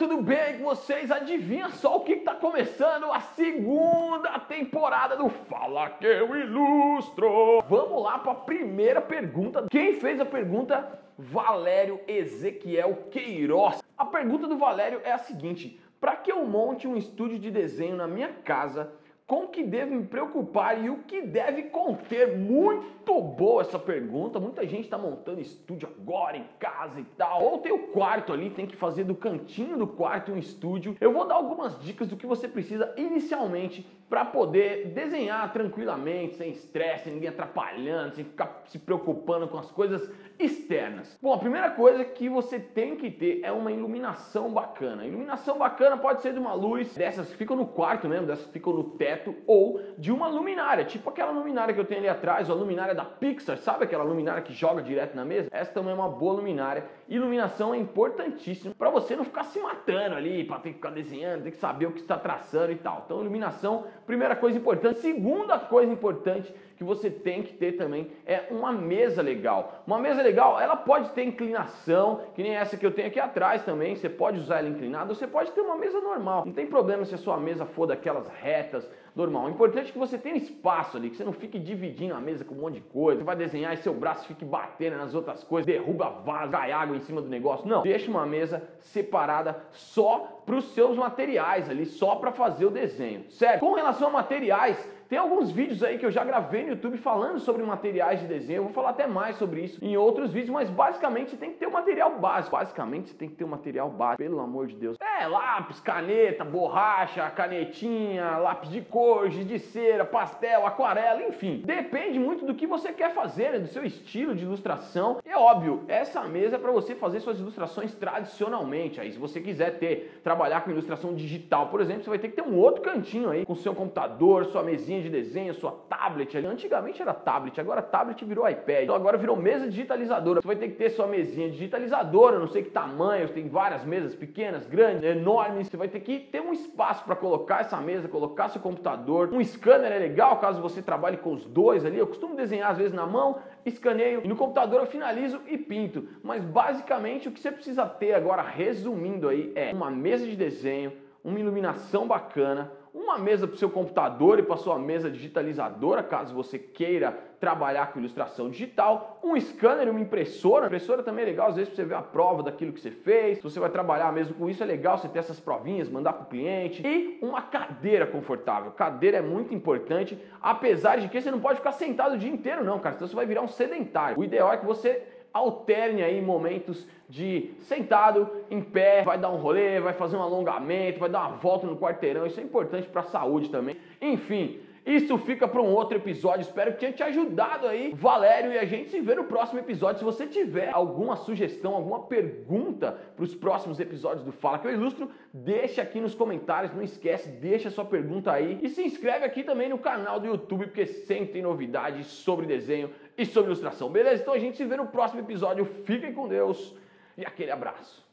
tudo bem com vocês? Adivinha só o que está começando? A segunda temporada do Fala Que Eu Ilustro. Vamos lá para a primeira pergunta. Quem fez a pergunta? Valério Ezequiel Queiroz. A pergunta do Valério é a seguinte: para que eu monte um estúdio de desenho na minha casa com que devo me preocupar e o que deve conter? Muito boa essa pergunta. Muita gente está montando estúdio agora em casa e tal. Ou tem o quarto ali, tem que fazer do cantinho do quarto um estúdio. Eu vou dar algumas dicas do que você precisa inicialmente para poder desenhar tranquilamente, sem estresse, sem ninguém atrapalhando, sem ficar se preocupando com as coisas externas. Bom, a primeira coisa que você tem que ter é uma iluminação bacana. iluminação bacana pode ser de uma luz dessas que ficam no quarto mesmo, dessas que ficam no teto, ou de uma luminária, tipo aquela luminária que eu tenho ali atrás, a luminária da Pixar, sabe aquela luminária que joga direto na mesa? Essa também é uma boa luminária. Iluminação é importantíssimo para você não ficar se matando ali, para ter que ficar desenhando, ter que saber o que está traçando e tal. Então, iluminação Primeira coisa importante. Segunda coisa importante que você tem que ter também é uma mesa legal. Uma mesa legal, ela pode ter inclinação, que nem essa que eu tenho aqui atrás também. Você pode usar ela inclinada, você pode ter uma mesa normal. Não tem problema se a sua mesa for daquelas retas, normal. O importante é que você tenha espaço ali, que você não fique dividindo a mesa com um monte de coisa. Você vai desenhar e seu braço fique batendo nas outras coisas, derruba vaso, cai água em cima do negócio. Não, deixa uma mesa separada só para os seus materiais ali, só para fazer o desenho, certo? Com relação a materiais, tem alguns vídeos aí que eu já gravei no YouTube falando sobre materiais de desenho. Eu vou falar até mais sobre isso em outros vídeos, mas basicamente tem que ter um material básico. Basicamente tem que ter um material básico, pelo amor de Deus. É, lápis, caneta, borracha, canetinha, lápis de cor, giz de cera, pastel, aquarela, enfim. Depende muito do que você quer fazer, né? do seu estilo de ilustração. É óbvio, essa mesa é para você fazer suas ilustrações tradicionalmente. Aí se você quiser ter, trabalhar com ilustração digital, por exemplo, você vai ter que ter um outro cantinho aí com seu computador, sua mesinha de desenho, sua tablet. Antigamente era tablet, agora tablet virou iPad. Então agora virou mesa digitalizadora. Você vai ter que ter sua mesinha digitalizadora, não sei que tamanho, tem várias mesas pequenas, grandes, enormes. Você vai ter que ter um espaço para colocar essa mesa, colocar seu computador. Um scanner é legal caso você trabalhe com os dois ali. Eu costumo desenhar às vezes na mão, escaneio e no computador eu finalizo e pinto. Mas basicamente o que você precisa ter agora, resumindo aí, é uma mesa de desenho, uma iluminação bacana, uma mesa para o seu computador e para sua mesa digitalizadora, caso você queira trabalhar com ilustração digital, um scanner uma impressora. Impressora também é legal, às vezes para você ver a prova daquilo que você fez. Se você vai trabalhar mesmo com isso, é legal você ter essas provinhas, mandar para o cliente. E uma cadeira confortável. Cadeira é muito importante, apesar de que você não pode ficar sentado o dia inteiro, não, cara. Senão você vai virar um sedentário. O ideal é que você alterne aí momentos de sentado, em pé, vai dar um rolê, vai fazer um alongamento, vai dar uma volta no quarteirão. Isso é importante para a saúde também. Enfim, isso fica para um outro episódio. Espero que tenha te ajudado aí, Valério, e a gente se vê no próximo episódio. Se você tiver alguma sugestão, alguma pergunta para os próximos episódios do Fala que eu ilustro, deixa aqui nos comentários. Não esquece, deixa sua pergunta aí e se inscreve aqui também no canal do YouTube porque sempre tem novidades sobre desenho e sobre ilustração. Beleza? Então a gente se vê no próximo episódio. Fiquem com Deus e aquele abraço.